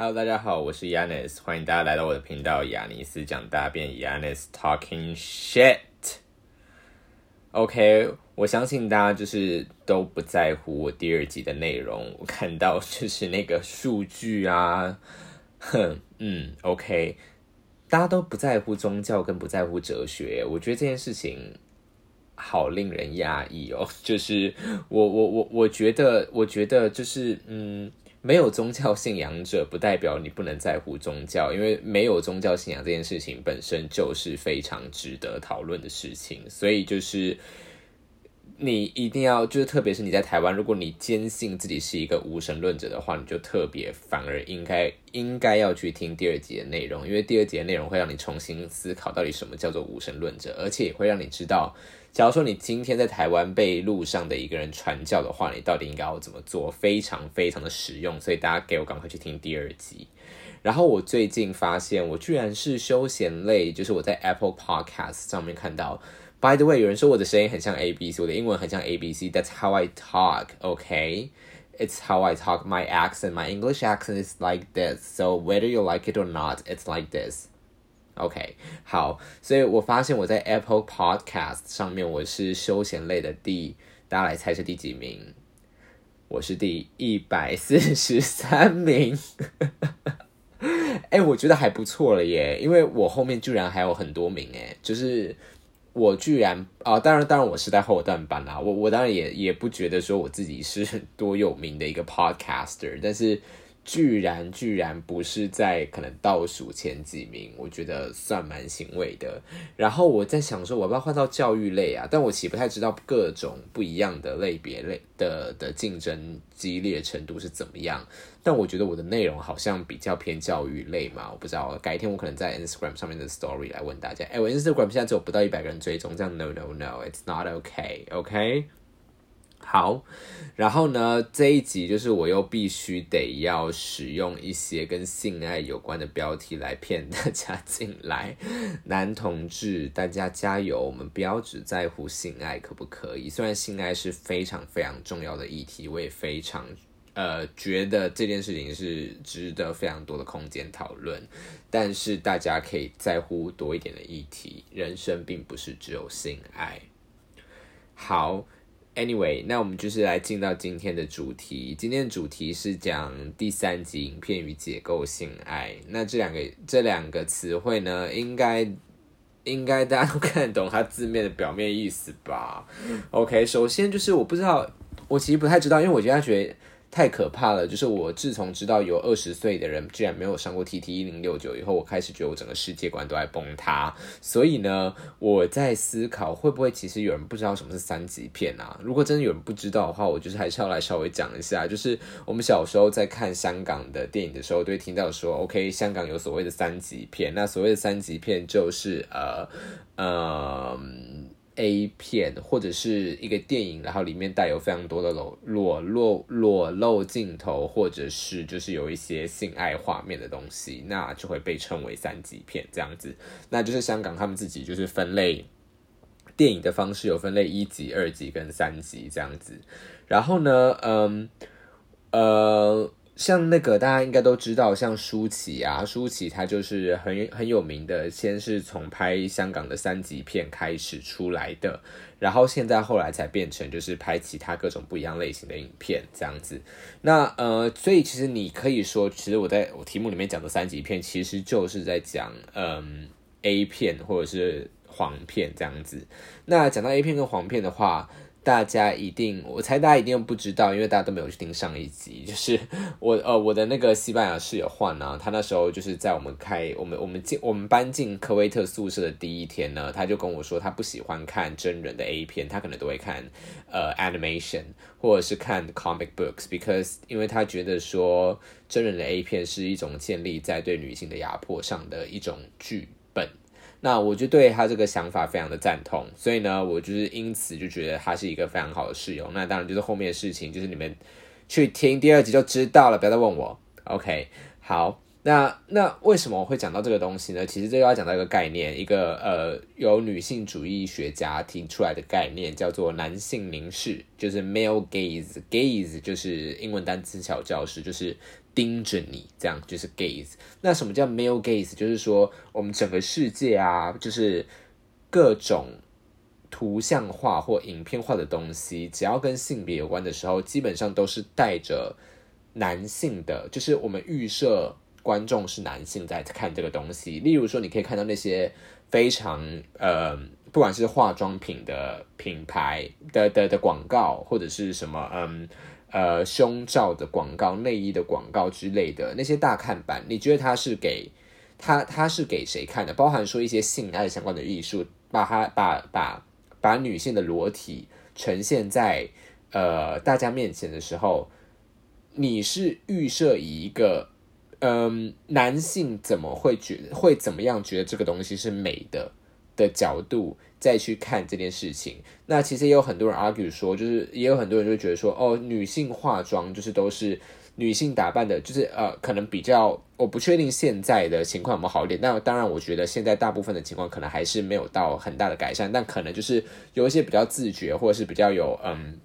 Hello，大家好，我是 Yanis，欢迎大家来到我的频道亚尼斯讲大便 Yanis Talking Shit。OK，我相信大家就是都不在乎我第二集的内容。我看到就是那个数据啊，哼，嗯，OK，大家都不在乎宗教，跟不在乎哲学。我觉得这件事情好令人压抑哦。就是我我我我觉得，我觉得就是嗯。没有宗教信仰者，不代表你不能在乎宗教，因为没有宗教信仰这件事情本身就是非常值得讨论的事情。所以就是你一定要，就是特别是你在台湾，如果你坚信自己是一个无神论者的话，你就特别反而应该应该要去听第二集的内容，因为第二集的内容会让你重新思考到底什么叫做无神论者，而且也会让你知道。假如说你今天在台湾被路上的一个人传教的话，你到底应该要怎么做？非常非常的实用，所以大家给我赶快去听第二集。然后我最近发现，我居然是休闲类，就是我在 Apple Podcast 上面看到。By the way，有人说我的声音很像 A B C，我的英文很像 A B C。That's how I talk. Okay, it's how I talk. My accent, my English accent is like this. So whether you like it or not, it's like this. OK，好，所以我发现我在 Apple Podcast 上面我是休闲类的第，大家来猜是第几名？我是第一百四十三名。哎，我觉得还不错了耶，因为我后面居然还有很多名哎，就是我居然啊，当然当然我是在后段班啦，我我当然也也不觉得说我自己是多有名的一个 Podcaster，但是。居然居然不是在可能倒数前几名，我觉得算蛮欣慰的。然后我在想说，我要不要换到教育类啊？但我其实不太知道各种不一样的类别类的的竞争激烈程度是怎么样。但我觉得我的内容好像比较偏教育类嘛，我不知道。改天我可能在 Instagram 上面的 Story 来问大家。哎，我 Instagram 现在只有不到一百个人追踪，这样 No No No，It's not OK，OK。好，然后呢，这一集就是我又必须得要使用一些跟性爱有关的标题来骗大家进来。男同志，大家加油，我们不要只在乎性爱，可不可以？虽然性爱是非常非常重要的议题，我也非常呃觉得这件事情是值得非常多的空间讨论，但是大家可以在乎多一点的议题。人生并不是只有性爱。好。Anyway，那我们就是来进到今天的主题。今天的主题是讲第三集影片与解构性爱。那这两个这两个词汇呢，应该应该大家都看得懂它字面的表面意思吧？OK，首先就是我不知道，我其实不太知道，因为我觉得觉得。太可怕了！就是我自从知道有二十岁的人居然没有上过 T T 一零六九以后，我开始觉得我整个世界观都在崩塌。所以呢，我在思考会不会其实有人不知道什么是三级片啊？如果真的有人不知道的话，我就是还是要来稍微讲一下。就是我们小时候在看香港的电影的时候，都会听到说，OK，香港有所谓的三级片。那所谓的三级片就是呃呃。A 片或者是一个电影，然后里面带有非常多的裸裸露裸露镜头，或者是就是有一些性爱画面的东西，那就会被称为三级片这样子。那就是香港他们自己就是分类电影的方式有分类一级、二级跟三级这样子。然后呢，嗯，呃。像那个大家应该都知道，像舒淇啊，舒淇她就是很很有名的，先是从拍香港的三级片开始出来的，然后现在后来才变成就是拍其他各种不一样类型的影片这样子。那呃，所以其实你可以说，其实我在我题目里面讲的三级片，其实就是在讲嗯 A 片或者是黄片这样子。那讲到 A 片跟黄片的话。大家一定，我猜大家一定不知道，因为大家都没有去听上一集。就是我呃，我的那个西班牙室友换呢，他那时候就是在我们开我们我们进我们搬进科威特宿舍的第一天呢，他就跟我说他不喜欢看真人的 A 片，他可能都会看呃 animation 或者是看 comic books，because 因为他觉得说真人的 A 片是一种建立在对女性的压迫上的一种剧。那我就对他这个想法非常的赞同，所以呢，我就是因此就觉得他是一个非常好的室友。那当然就是后面的事情，就是你们去听第二集就知道了，不要再问我。OK，好。那那为什么我会讲到这个东西呢？其实这个要讲到一个概念，一个呃由女性主义学家提出来的概念，叫做男性凝视，就是 male gaze。gaze 就是英文单词小教室，就是盯着你，这样就是 gaze。那什么叫 male gaze？就是说我们整个世界啊，就是各种图像化或影片化的东西，只要跟性别有关的时候，基本上都是带着男性的，就是我们预设。观众是男性在看这个东西，例如说，你可以看到那些非常呃，不管是化妆品的品牌的的的广告，或者是什么嗯呃胸罩的广告、内衣的广告之类的那些大看板，你觉得它是给它它是给谁看的？包含说一些性爱相关的艺术，把它把把把女性的裸体呈现在呃大家面前的时候，你是预设一个。嗯，男性怎么会觉得会怎么样觉得这个东西是美的的角度再去看这件事情？那其实也有很多人 argue 说，就是也有很多人就觉得说，哦，女性化妆就是都是女性打扮的，就是呃，可能比较我不确定现在的情况有没有好一点。但当然，我觉得现在大部分的情况可能还是没有到很大的改善，但可能就是有一些比较自觉或者是比较有嗯。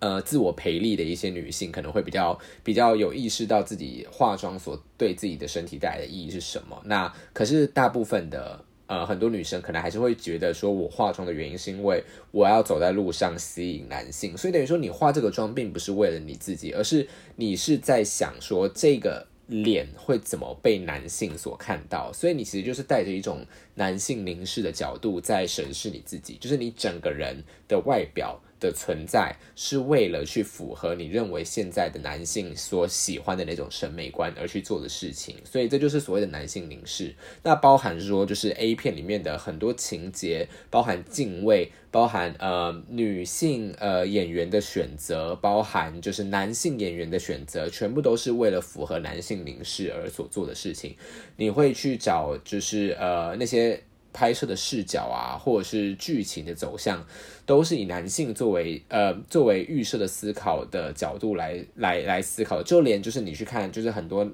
呃，自我培力的一些女性可能会比较比较有意识到自己化妆所对自己的身体带来的意义是什么。那可是大部分的呃很多女生可能还是会觉得说，我化妆的原因是因为我要走在路上吸引男性，所以等于说你化这个妆并不是为了你自己，而是你是在想说这个脸会怎么被男性所看到，所以你其实就是带着一种男性凝视的角度在审视你自己，就是你整个人的外表。的存在是为了去符合你认为现在的男性所喜欢的那种审美观而去做的事情，所以这就是所谓的男性凝视。那包含说，就是 A 片里面的很多情节，包含敬畏，包含呃女性呃演员的选择，包含就是男性演员的选择，全部都是为了符合男性凝视而所做的事情。你会去找就是呃那些。拍摄的视角啊，或者是剧情的走向，都是以男性作为呃作为预设的思考的角度来来来思考。就连就是你去看，就是很多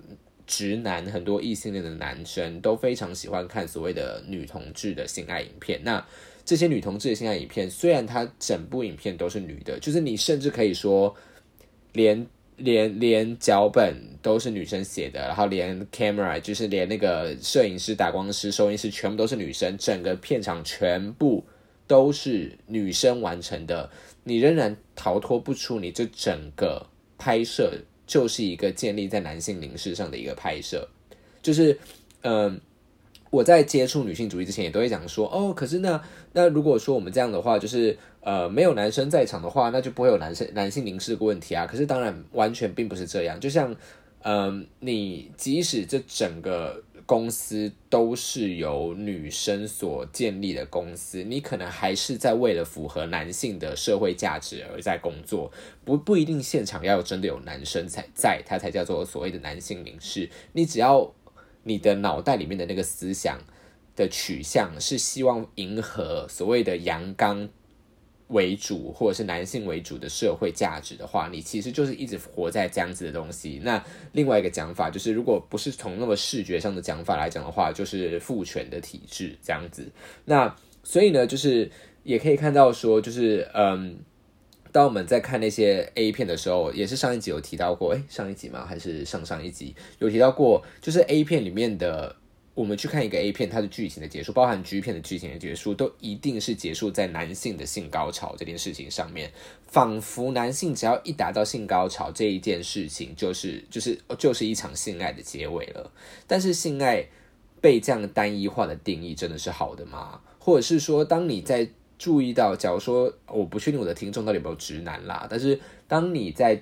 直男、很多异性恋的男生都非常喜欢看所谓的女同志的性爱影片。那这些女同志的性爱影片，虽然它整部影片都是女的，就是你甚至可以说连。连连脚本都是女生写的，然后连 camera 就是连那个摄影师、打光师、收音师全部都是女生，整个片场全部都是女生完成的，你仍然逃脱不出你这整个拍摄就是一个建立在男性凝视上的一个拍摄，就是嗯。我在接触女性主义之前，也都会讲说，哦，可是那那如果说我们这样的话，就是呃没有男生在场的话，那就不会有男生男性凝视的问题啊。可是当然完全并不是这样，就像嗯，你即使这整个公司都是由女生所建立的公司，你可能还是在为了符合男性的社会价值而在工作，不不一定现场要真的有男生才在，它才叫做所谓的男性凝视。你只要。你的脑袋里面的那个思想的取向是希望迎合所谓的阳刚为主，或者是男性为主的社会价值的话，你其实就是一直活在这样子的东西。那另外一个讲法就是，如果不是从那么视觉上的讲法来讲的话，就是父权的体制这样子。那所以呢，就是也可以看到说，就是嗯。当我们在看那些 A 片的时候，也是上一集有提到过，哎，上一集吗？还是上上一集有提到过？就是 A 片里面的，我们去看一个 A 片，它的剧情的结束，包含 G 片的剧情的结束，都一定是结束在男性的性高潮这件事情上面，仿佛男性只要一达到性高潮这一件事情，就是就是就是一场性爱的结尾了。但是性爱被这样单一化的定义，真的是好的吗？或者是说，当你在注意到，假如说我不确定我的听众到底有没有直男啦，但是当你在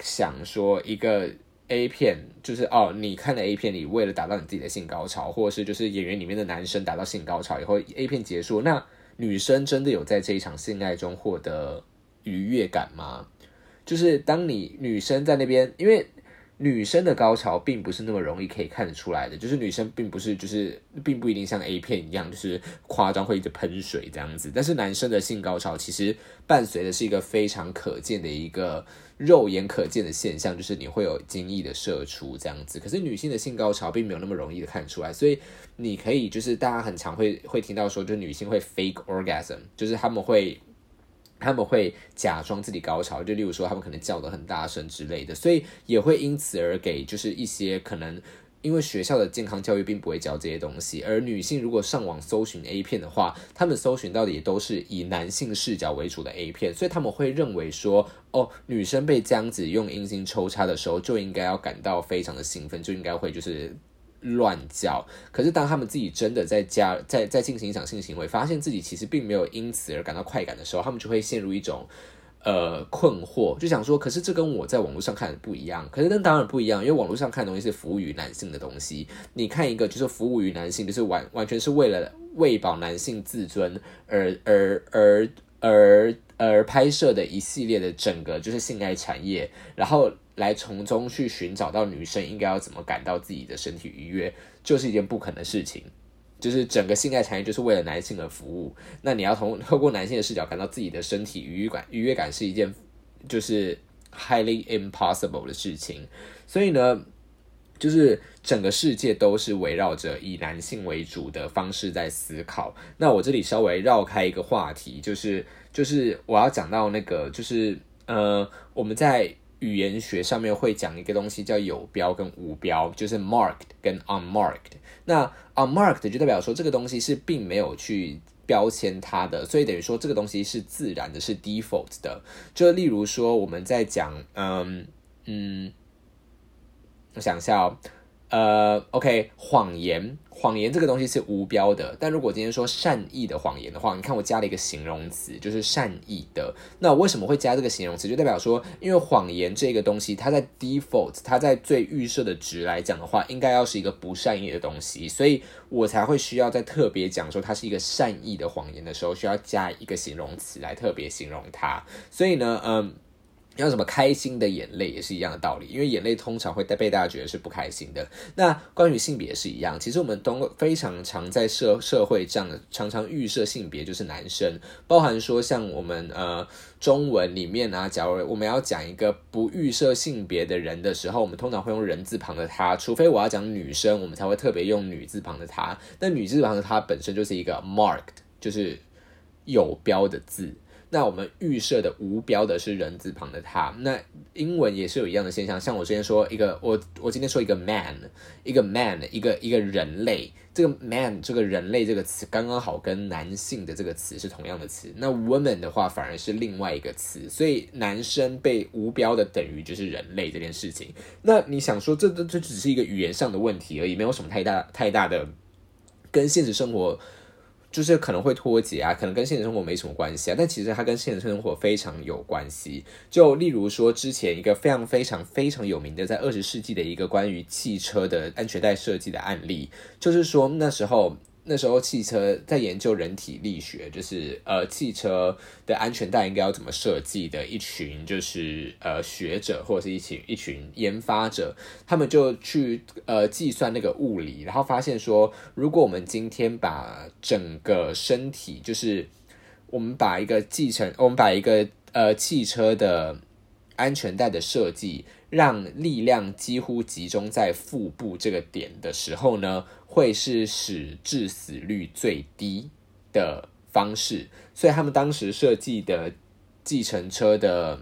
想说一个 A 片，就是哦，你看了 A 片，你为了达到你自己的性高潮，或者是就是演员里面的男生达到性高潮以后，A 片结束，那女生真的有在这一场性爱中获得愉悦感吗？就是当你女生在那边，因为女生的高潮并不是那么容易可以看得出来的，就是女生并不是就是并不一定像 A 片一样，就是夸张会一直喷水这样子。但是男生的性高潮其实伴随的是一个非常可见的一个肉眼可见的现象，就是你会有精液的射出这样子。可是女性的性高潮并没有那么容易的看出来，所以你可以就是大家很常会会听到说，就女性会 fake orgasm，就是他们会。他们会假装自己高潮，就例如说他们可能叫的很大声之类的，所以也会因此而给就是一些可能因为学校的健康教育并不会教这些东西，而女性如果上网搜寻 A 片的话，他们搜寻到的也都是以男性视角为主的 A 片，所以他们会认为说，哦，女生被这样子用阴茎抽插的时候就应该要感到非常的兴奋，就应该会就是。乱叫，可是当他们自己真的在家在在进行一场性行为，发现自己其实并没有因此而感到快感的时候，他们就会陷入一种呃困惑，就想说，可是这跟我在网络上看的不一样。可是那当然不一样，因为网络上看的东西是服务于男性的东西，你看一个就是服务于男性，就是完完全是为了喂饱男性自尊而而而而而拍摄的一系列的整个就是性爱产业，然后。来从中去寻找到女生应该要怎么感到自己的身体愉悦，就是一件不可能的事情。就是整个性爱产业就是为了男性而服务，那你要从透过男性的视角感到自己的身体愉悦感，愉悦感是一件就是 highly impossible 的事情。所以呢，就是整个世界都是围绕着以男性为主的方式在思考。那我这里稍微绕开一个话题，就是就是我要讲到那个，就是呃，我们在。语言学上面会讲一个东西叫有标跟无标，就是 marked 跟 unmarked。那 unmarked 就代表说这个东西是并没有去标签它的，所以等于说这个东西是自然的，是 default 的。就例如说我们在讲，嗯嗯，我想一下哦。呃，OK，谎言，谎言这个东西是无标的。但如果今天说善意的谎言的话，你看我加了一个形容词，就是善意的。那为什么会加这个形容词？就代表说，因为谎言这个东西，它在 default，它在最预设的值来讲的话，应该要是一个不善意的东西，所以我才会需要在特别讲说它是一个善意的谎言的时候，需要加一个形容词来特别形容它。所以呢，嗯。像什么开心的眼泪也是一样的道理，因为眼泪通常会被大家觉得是不开心的。那关于性别也是一样，其实我们都非常常在社社会这样常常预设性别就是男生，包含说像我们呃中文里面啊，假如我们要讲一个不预设性别的人的时候，我们通常会用人字旁的他，除非我要讲女生，我们才会特别用女字旁的她。那女字旁的她本身就是一个 marked，就是有标的字。那我们预设的无标的是人字旁的他，那英文也是有一样的现象。像我之前说一个，我我今天说一个 man，一个 man，一个一个人类，这个 man 这个人类这个词刚刚好跟男性的这个词是同样的词。那 woman 的话反而是另外一个词，所以男生被无标的等于就是人类这件事情。那你想说这这这只是一个语言上的问题而已，没有什么太大太大的跟现实生活。就是可能会脱节啊，可能跟现实生活没什么关系啊，但其实它跟现实生活非常有关系。就例如说，之前一个非常非常非常有名的，在二十世纪的一个关于汽车的安全带设计的案例，就是说那时候。那时候汽车在研究人体力学，就是呃汽车的安全带应该要怎么设计的一群就是呃学者或者是一群一群研发者，他们就去呃计算那个物理，然后发现说，如果我们今天把整个身体，就是我们把一个继承，我们把一个呃汽车的安全带的设计，让力量几乎集中在腹部这个点的时候呢？会是使致死率最低的方式，所以他们当时设计的计程车的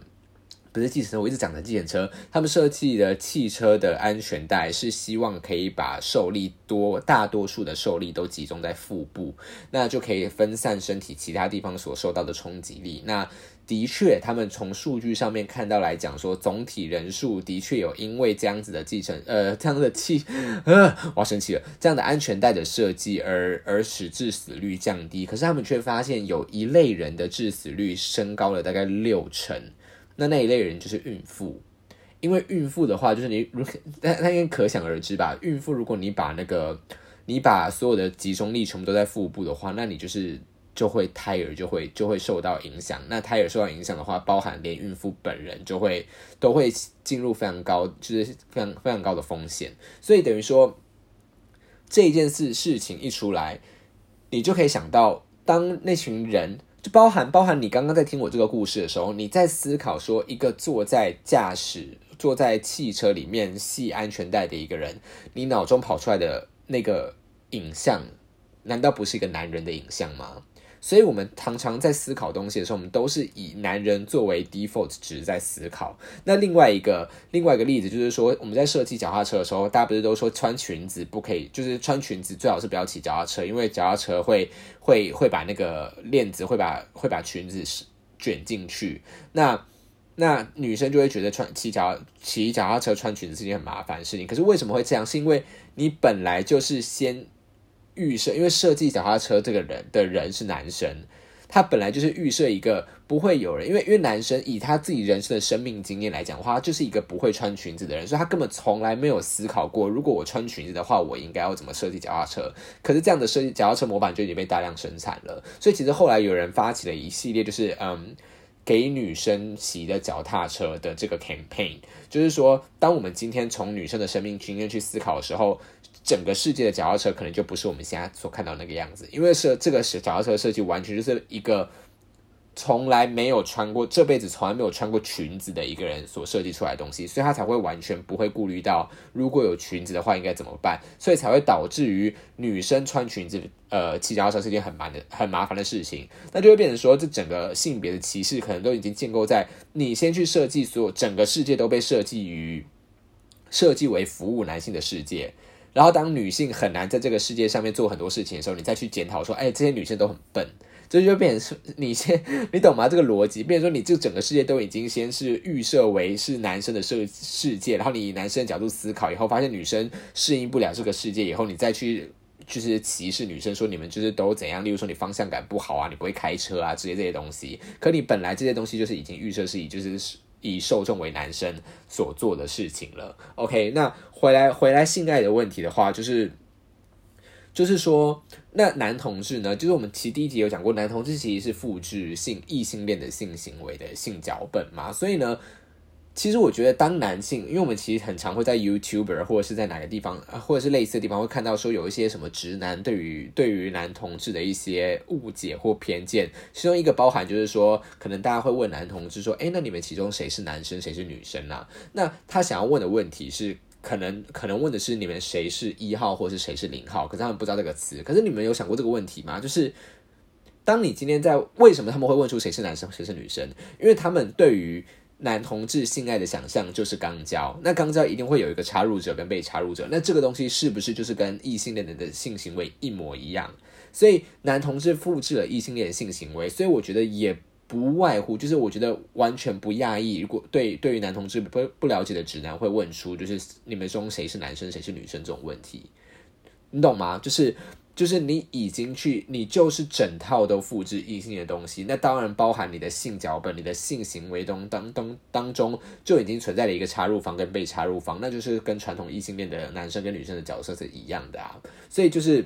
不是计程车，我一直讲的计程车，他们设计的汽车的安全带是希望可以把受力多大多数的受力都集中在腹部，那就可以分散身体其他地方所受到的冲击力。那的确，他们从数据上面看到来讲，说总体人数的确有因为这样子的计程，呃，这样的气，呃，我要生气了，这样的安全带的设计而而使致死率降低。可是他们却发现有一类人的致死率升高了大概六成，那那一类人就是孕妇，因为孕妇的话，就是你如那那应该可想而知吧？孕妇如果你把那个你把所有的集中力全部都在腹部的话，那你就是。就会胎儿就会就会受到影响。那胎儿受到影响的话，包含连孕妇本人就会都会进入非常高，就是非常非常高的风险。所以等于说，这一件事事情一出来，你就可以想到，当那群人就包含包含你刚刚在听我这个故事的时候，你在思考说，一个坐在驾驶坐在汽车里面系安全带的一个人，你脑中跑出来的那个影像。难道不是一个男人的影像吗？所以，我们常常在思考东西的时候，我们都是以男人作为 default 值在思考。那另外一个另外一个例子就是说，我们在设计脚踏车的时候，大家不是都说穿裙子不可以，就是穿裙子最好是不要骑脚踏车，因为脚踏车会会会把那个链子会把会把裙子卷进去。那那女生就会觉得穿骑脚骑脚踏车穿裙子是一件很麻烦的事情。可是为什么会这样？是因为你本来就是先。预设，因为设计脚踏车这个人的人是男生，他本来就是预设一个不会有人，因为因为男生以他自己人生的生命经验来讲的话，就是一个不会穿裙子的人，所以他根本从来没有思考过，如果我穿裙子的话，我应该要怎么设计脚踏车。可是这样的设计脚踏车模板就已经被大量生产了，所以其实后来有人发起了一系列，就是嗯，给女生骑的脚踏车的这个 campaign，就是说，当我们今天从女生的生命经验去思考的时候。整个世界的脚踏车可能就不是我们现在所看到那个样子，因为是这个是脚踏车设计完全就是一个从来没有穿过这辈子从来没有穿过裙子的一个人所设计出来的东西，所以他才会完全不会顾虑到如果有裙子的话应该怎么办，所以才会导致于女生穿裙子呃骑脚踏车是件很麻的很麻烦的事情，那就会变成说这整个性别的歧视可能都已经建构在你先去设计所有整个世界都被设计于设计为服务男性的世界。然后，当女性很难在这个世界上面做很多事情的时候，你再去检讨说，哎，这些女性都很笨，这就变成你先，你懂吗？这个逻辑，变成说你这整个世界都已经先是预设为是男生的世世界，然后你以男生的角度思考以后，发现女生适应不了这个世界以后，你再去就是歧视女生，说你们就是都怎样？例如说你方向感不好啊，你不会开车啊，这些这些东西。可你本来这些东西就是已经预设是以就是。以受众为男生所做的事情了。OK，那回来回来性爱的问题的话，就是就是说，那男同志呢？就是我们其第一集有讲过，男同志其实是复制性异性恋的性行为的性脚本嘛，所以呢。其实我觉得，当男性，因为我们其实很常会在 YouTuber 或者是在哪个地方，或者是类似的地方，会看到说有一些什么直男对于对于男同志的一些误解或偏见。其中一个包含就是说，可能大家会问男同志说：“哎，那你们其中谁是男生，谁是女生啊？”那他想要问的问题是，可能可能问的是你们谁是一号，或是谁是零号？可是他们不知道这个词。可是你们有想过这个问题吗？就是当你今天在为什么他们会问出谁是男生，谁是女生？因为他们对于男同志性爱的想象就是肛交，那肛交一定会有一个插入者跟被插入者，那这个东西是不是就是跟异性恋人的性行为一模一样？所以男同志复制了异性恋性行为，所以我觉得也不外乎就是我觉得完全不讶异，如果对对于男同志不不了解的直男会问出就是你们中谁是男生谁是女生这种问题，你懂吗？就是。就是你已经去，你就是整套都复制异性的东西，那当然包含你的性脚本、你的性行为中当当当中就已经存在了一个插入方跟被插入方，那就是跟传统异性恋的男生跟女生的角色是一样的啊。所以就是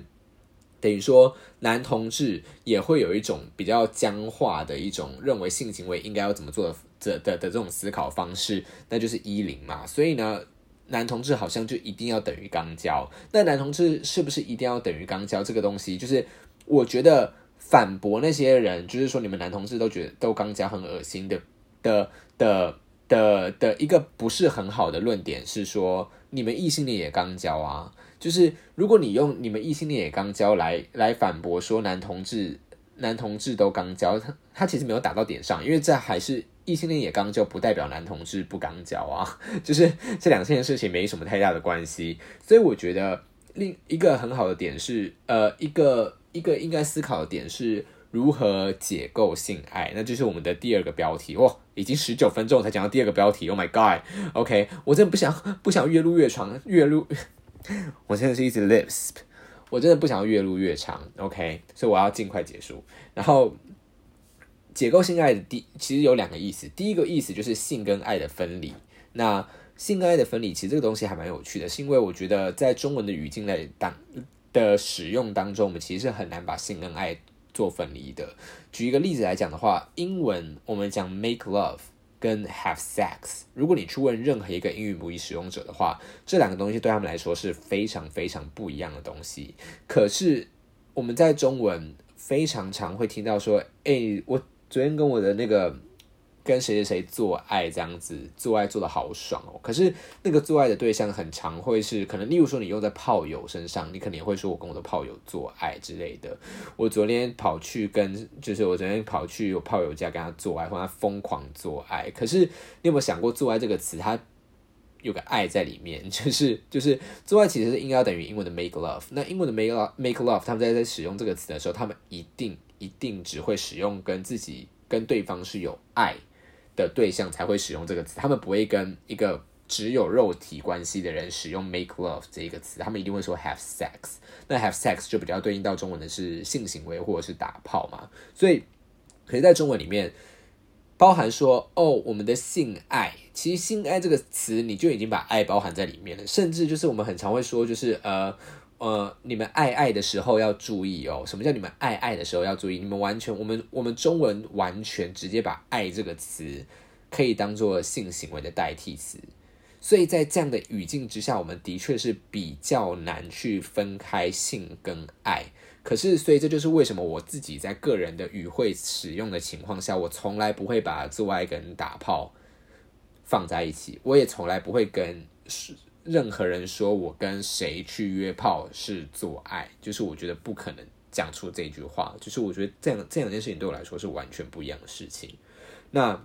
等于说，男同志也会有一种比较僵化的一种认为性行为应该要怎么做的的的的这种思考方式，那就是一零嘛。所以呢。男同志好像就一定要等于肛交，那男同志是不是一定要等于肛交？这个东西就是我觉得反驳那些人，就是说你们男同志都觉得都肛交很恶心的的的的的一个不是很好的论点是说，你们异性恋也肛交啊，就是如果你用你们异性恋也肛交来来反驳说男同志男同志都肛交，他他其实没有打到点上，因为这还是。异性恋也刚交不代表男同志不刚交啊，就是这两件事情没什么太大的关系，所以我觉得另一个很好的点是，呃，一个一个应该思考的点是如何解构性爱，那就是我们的第二个标题。哇，已经十九分钟才讲到第二个标题，Oh my God！OK，我真的不想不想越录越长，越录，我真的是一直 lips，我真的不想越录越长，OK，所以我要尽快结束，然后。解构性爱的第其实有两个意思，第一个意思就是性跟爱的分离。那性跟爱的分离，其实这个东西还蛮有趣的，是因为我觉得在中文的语境类当的使用当中，我们其实是很难把性跟爱做分离的。举一个例子来讲的话，英文我们讲 make love 跟 have sex，如果你去问任何一个英语母语使用者的话，这两个东西对他们来说是非常非常不一样的东西。可是我们在中文非常常会听到说，哎，我昨天跟我的那个。跟谁谁谁做爱这样子，做爱做的好爽哦。可是那个做爱的对象很常会是，可能例如说你用在炮友身上，你可能也会说我跟我的炮友做爱之类的。我昨天跑去跟，就是我昨天跑去我炮友家跟他做爱，或他疯狂做爱。可是你有没有想过，做爱这个词它有个爱在里面，就是就是做爱其实是应该要等于英文的 make love。那英文的 make love make love，他们在在使用这个词的时候，他们一定一定只会使用跟自己跟对方是有爱。的对象才会使用这个词，他们不会跟一个只有肉体关系的人使用 make love 这一个词，他们一定会说 have sex。那 have sex 就比较对应到中文的是性行为或者是打炮嘛。所以，可是在中文里面，包含说哦，我们的性爱，其实性爱这个词你就已经把爱包含在里面了，甚至就是我们很常会说，就是呃。呃，你们爱爱的时候要注意哦。什么叫你们爱爱的时候要注意？你们完全，我们我们中文完全直接把“爱”这个词可以当做性行为的代替词，所以在这样的语境之下，我们的确是比较难去分开性跟爱。可是，所以这就是为什么我自己在个人的语汇使用的情况下，我从来不会把做爱跟打炮放在一起，我也从来不会跟是。任何人说我跟谁去约炮是做爱，就是我觉得不可能讲出这句话。就是我觉得这样这两件事情对我来说是完全不一样的事情。那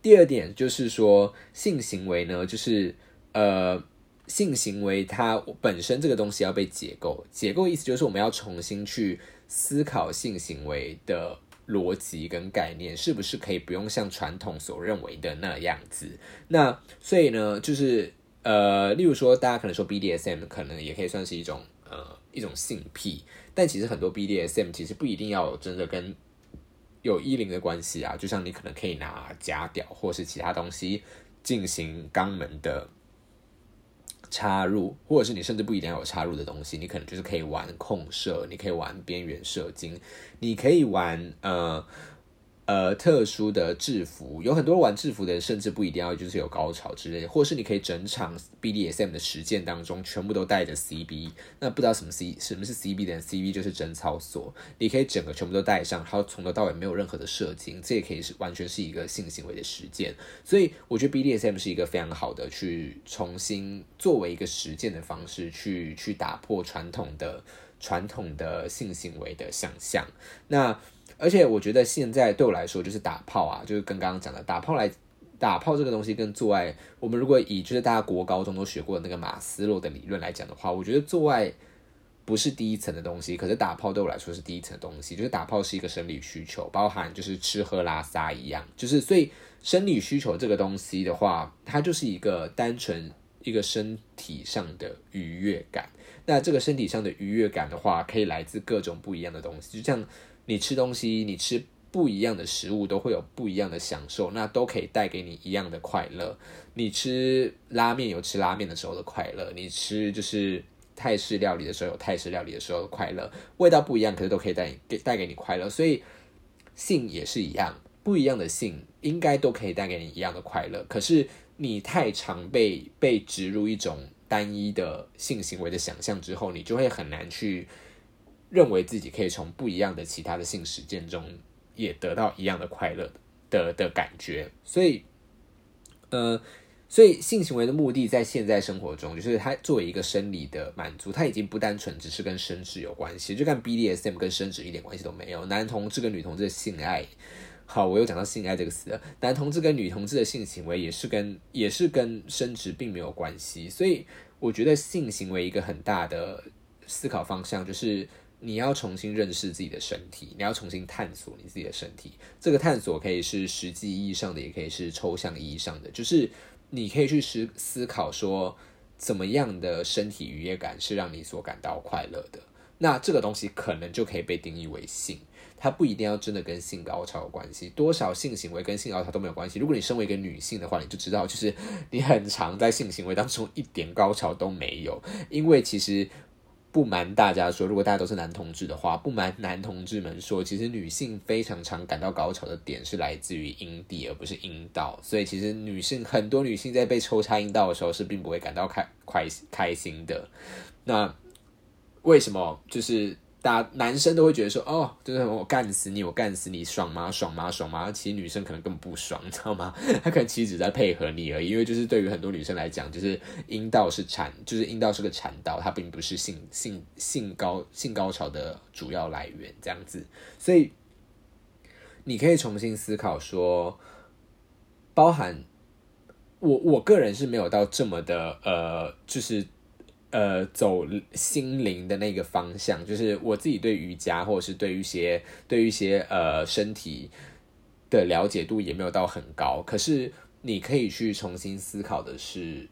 第二点就是说性行为呢，就是呃性行为它本身这个东西要被解构，解构意思就是我们要重新去思考性行为的逻辑跟概念是不是可以不用像传统所认为的那样子。那所以呢，就是。呃，例如说，大家可能说 BDSM 可能也可以算是一种呃一种性癖，但其实很多 BDSM 其实不一定要真的跟有衣领的关系啊，就像你可能可以拿假屌或是其他东西进行肛门的插入，或者是你甚至不一定要有插入的东西，你可能就是可以玩控射，你可以玩边缘射精，你可以玩呃。呃，特殊的制服有很多玩制服的，甚至不一定要就是有高潮之类的，或是你可以整场 BDSM 的实践当中全部都带着 CB。那不知道什么 C 什么是 CB 的 CB 就是贞操锁，你可以整个全部都带上，然后从头到尾没有任何的射精，这也可以是完全是一个性行为的实践。所以我觉得 BDSM 是一个非常好的去重新作为一个实践的方式，去去打破传统的传统的性行为的想象。那而且我觉得现在对我来说，就是打炮啊，就是跟刚刚讲的打炮来打炮这个东西跟做爱，我们如果以就是大家国高中都学过的那个马斯洛的理论来讲的话，我觉得做爱不是第一层的东西，可是打炮对我来说是第一层的东西。就是打炮是一个生理需求，包含就是吃喝拉撒一样，就是所以生理需求这个东西的话，它就是一个单纯一个身体上的愉悦感。那这个身体上的愉悦感的话，可以来自各种不一样的东西，就像。你吃东西，你吃不一样的食物都会有不一样的享受，那都可以带给你一样的快乐。你吃拉面有吃拉面的时候的快乐，你吃就是泰式料理的时候有泰式料理的时候的快乐，味道不一样，可是都可以带给带给你快乐。所以性也是一样，不一样的性应该都可以带给你一样的快乐。可是你太常被被植入一种单一的性行为的想象之后，你就会很难去。认为自己可以从不一样的其他的性实践中也得到一样的快乐的的感觉，所以，呃，所以性行为的目的在现在生活中，就是它作为一个生理的满足，它已经不单纯只是跟生殖有关系，就看 BDSM 跟生殖一点关系都没有。男同志跟女同志的性爱，好，我又讲到性爱这个词。男同志跟女同志的性行为也是跟也是跟生殖并没有关系，所以我觉得性行为一个很大的思考方向就是。你要重新认识自己的身体，你要重新探索你自己的身体。这个探索可以是实际意义上的，也可以是抽象意义上的。就是你可以去思思考说，怎么样的身体愉悦感是让你所感到快乐的？那这个东西可能就可以被定义为性，它不一定要真的跟性高潮有关系。多少性行为跟性高潮都没有关系。如果你身为一个女性的话，你就知道，就是你很常在性行为当中一点高潮都没有，因为其实。不瞒大家说，如果大家都是男同志的话，不瞒男同志们说，其实女性非常常感到高潮的点是来自于阴蒂，而不是阴道。所以其实女性很多女性在被抽插阴道的时候是并不会感到开快开心的。那为什么？就是大家男生都会觉得说，哦，就是我干死你，我干死你，爽吗？爽吗？爽吗？其实女生可能根本不爽，你知道吗？她可能其实只在配合你而已。因为就是对于很多女生来讲，就是阴道是产，就是阴道是个产道，它并不是性性性高性高潮的主要来源，这样子。所以你可以重新思考说，包含我我个人是没有到这么的呃，就是。呃，走心灵的那个方向，就是我自己对瑜伽，或者是对于一些对于一些呃身体的了解度也没有到很高。可是你可以去重新思考的是，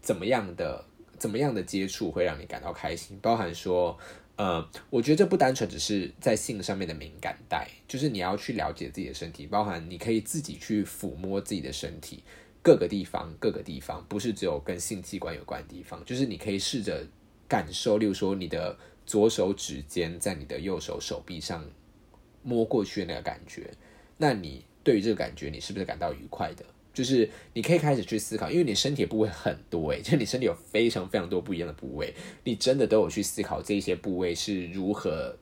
怎么样的怎么样的接触会让你感到开心？包含说，呃，我觉得这不单纯只是在性上面的敏感带，就是你要去了解自己的身体，包含你可以自己去抚摸自己的身体。各个地方，各个地方不是只有跟性器官有关的地方，就是你可以试着感受，例如说你的左手指尖在你的右手手臂上摸过去的那个感觉，那你对于这个感觉，你是不是感到愉快的？就是你可以开始去思考，因为你身体部位很多诶，就你身体有非常非常多不一样的部位，你真的都有去思考这些部位是如何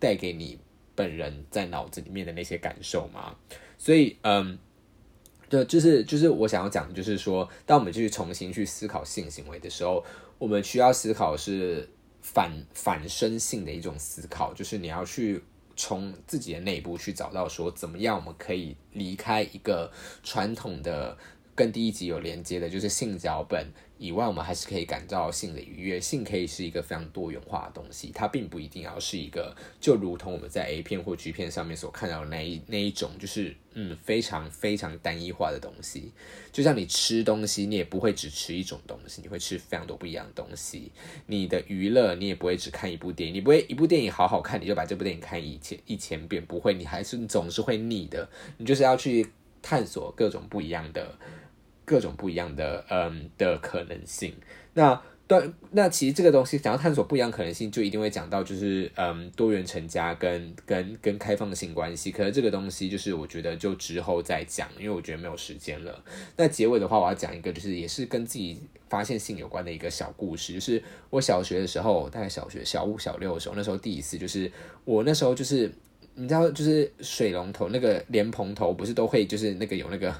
带给你本人在脑子里面的那些感受吗？所以，嗯。对，就是就是我想要讲的，就是说，当我们去重新去思考性行为的时候，我们需要思考是反反身性的一种思考，就是你要去从自己的内部去找到说，怎么样我们可以离开一个传统的跟第一集有连接的，就是性脚本。以外，我们还是可以感到性的愉悦。性可以是一个非常多元化的东西，它并不一定要是一个，就如同我们在 A 片或 G 片上面所看到的那一那一种，就是嗯非常非常单一化的东西。就像你吃东西，你也不会只吃一种东西，你会吃非常多不一样的东西。你的娱乐，你也不会只看一部电影，你不会一部电影好好看，你就把这部电影看一千一千遍，不会，你还是总是会腻的。你就是要去探索各种不一样的。各种不一样的嗯的可能性，那对那其实这个东西想要探索不一样可能性，就一定会讲到就是嗯多元成家跟跟跟开放性关系。可是这个东西就是我觉得就之后再讲，因为我觉得没有时间了。那结尾的话，我要讲一个就是也是跟自己发现性有关的一个小故事，就是我小学的时候，大概小学小五小六的时候，那时候第一次就是我那时候就是你知道就是水龙头那个莲蓬头不是都会就是那个有那个。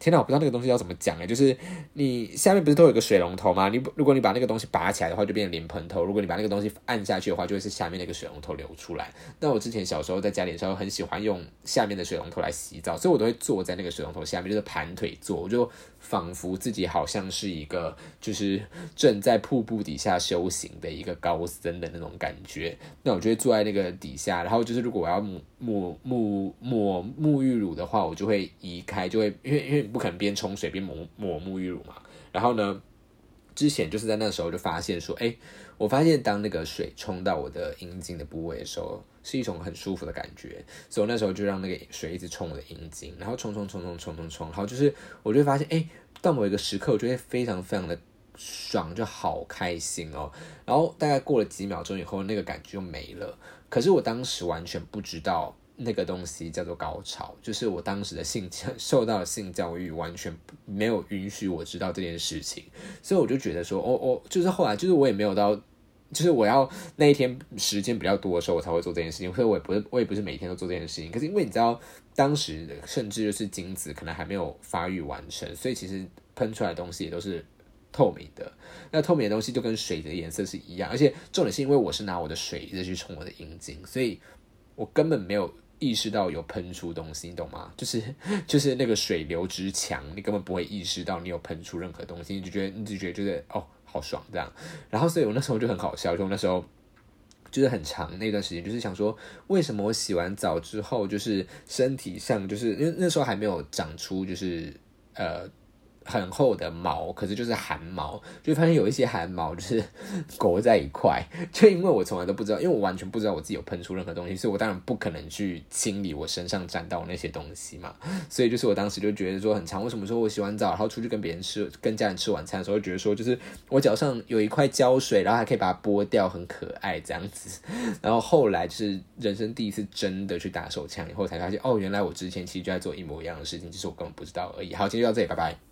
天哪，我不知道那个东西要怎么讲哎，就是你下面不是都有个水龙头吗？你如果你把那个东西拔起来的话，就变成莲蓬头；如果你把那个东西按下去的话，就会是下面那个水龙头流出来。那我之前小时候在家里的时候，很喜欢用下面的水龙头来洗澡，所以我都会坐在那个水龙头下面，就是盘腿坐，我就仿佛自己好像是一个就是正在瀑布底下修行的一个高僧的那种感觉。那我就会坐在那个底下，然后就是如果我要沐沐沐话，我就会移开，就会因为因为。不可能边冲水边抹抹沐浴乳嘛？然后呢，之前就是在那时候就发现说，哎，我发现当那个水冲到我的阴茎的部位的时候，是一种很舒服的感觉。所以那时候就让那个水一直冲我的阴茎，然后冲冲冲冲冲冲冲，然后就是我就发现，哎，到某一个时刻，我就会非常非常的爽，就好开心哦。然后大概过了几秒钟以后，那个感觉就没了。可是我当时完全不知道。那个东西叫做高潮，就是我当时的性 受到性教育完全没有允许我知道这件事情，所以我就觉得说，哦哦，就是后来就是我也没有到，就是我要那一天时间比较多的时候，我才会做这件事情，所以我也不是我也不是每天都做这件事情。可是因为你知道，当时甚至就是精子可能还没有发育完成，所以其实喷出来的东西也都是透明的。那透明的东西就跟水的颜色是一样，而且重点是因为我是拿我的水一直去冲我的阴茎，所以我根本没有。意识到有喷出东西，你懂吗？就是 就是那个水流之强，你根本不会意识到你有喷出任何东西，你就觉得你就觉得就是哦好爽这样。然后所以我那时候就很好笑，就那时候 就是很长那段时间，就是想说为什么我洗完澡之后，就是身体上就是因为那时候还没有长出就是呃。很厚的毛，可是就是汗毛，就发现有一些汗毛就是 裹在一块，就因为我从来都不知道，因为我完全不知道我自己有喷出任何东西，所以我当然不可能去清理我身上沾到那些东西嘛，所以就是我当时就觉得说很长，为什么说我洗完澡然后出去跟别人吃，跟家人吃晚餐的时候，觉得说就是我脚上有一块胶水，然后还可以把它剥掉，很可爱这样子，然后后来就是人生第一次真的去打手枪以后才发现，哦，原来我之前其实就在做一模一样的事情，只是我根本不知道而已。好，今天就到这里，拜拜。